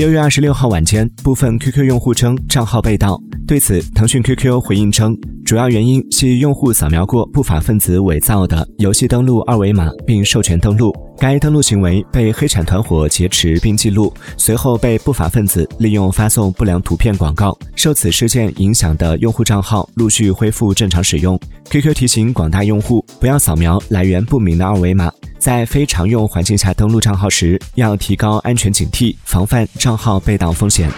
六月二十六号晚间，部分 QQ 用户称账号被盗。对此，腾讯 QQ 回应称，主要原因系用户扫描过不法分子伪造的游戏登录二维码并授权登录，该登录行为被黑产团伙劫持并记录，随后被不法分子利用发送不良图片广告。受此事件影响的用户账号陆续恢复正常使用。QQ 提醒广大用户不要扫描来源不明的二维码。在非常用环境下登录账号时，要提高安全警惕，防范账号被盗风险。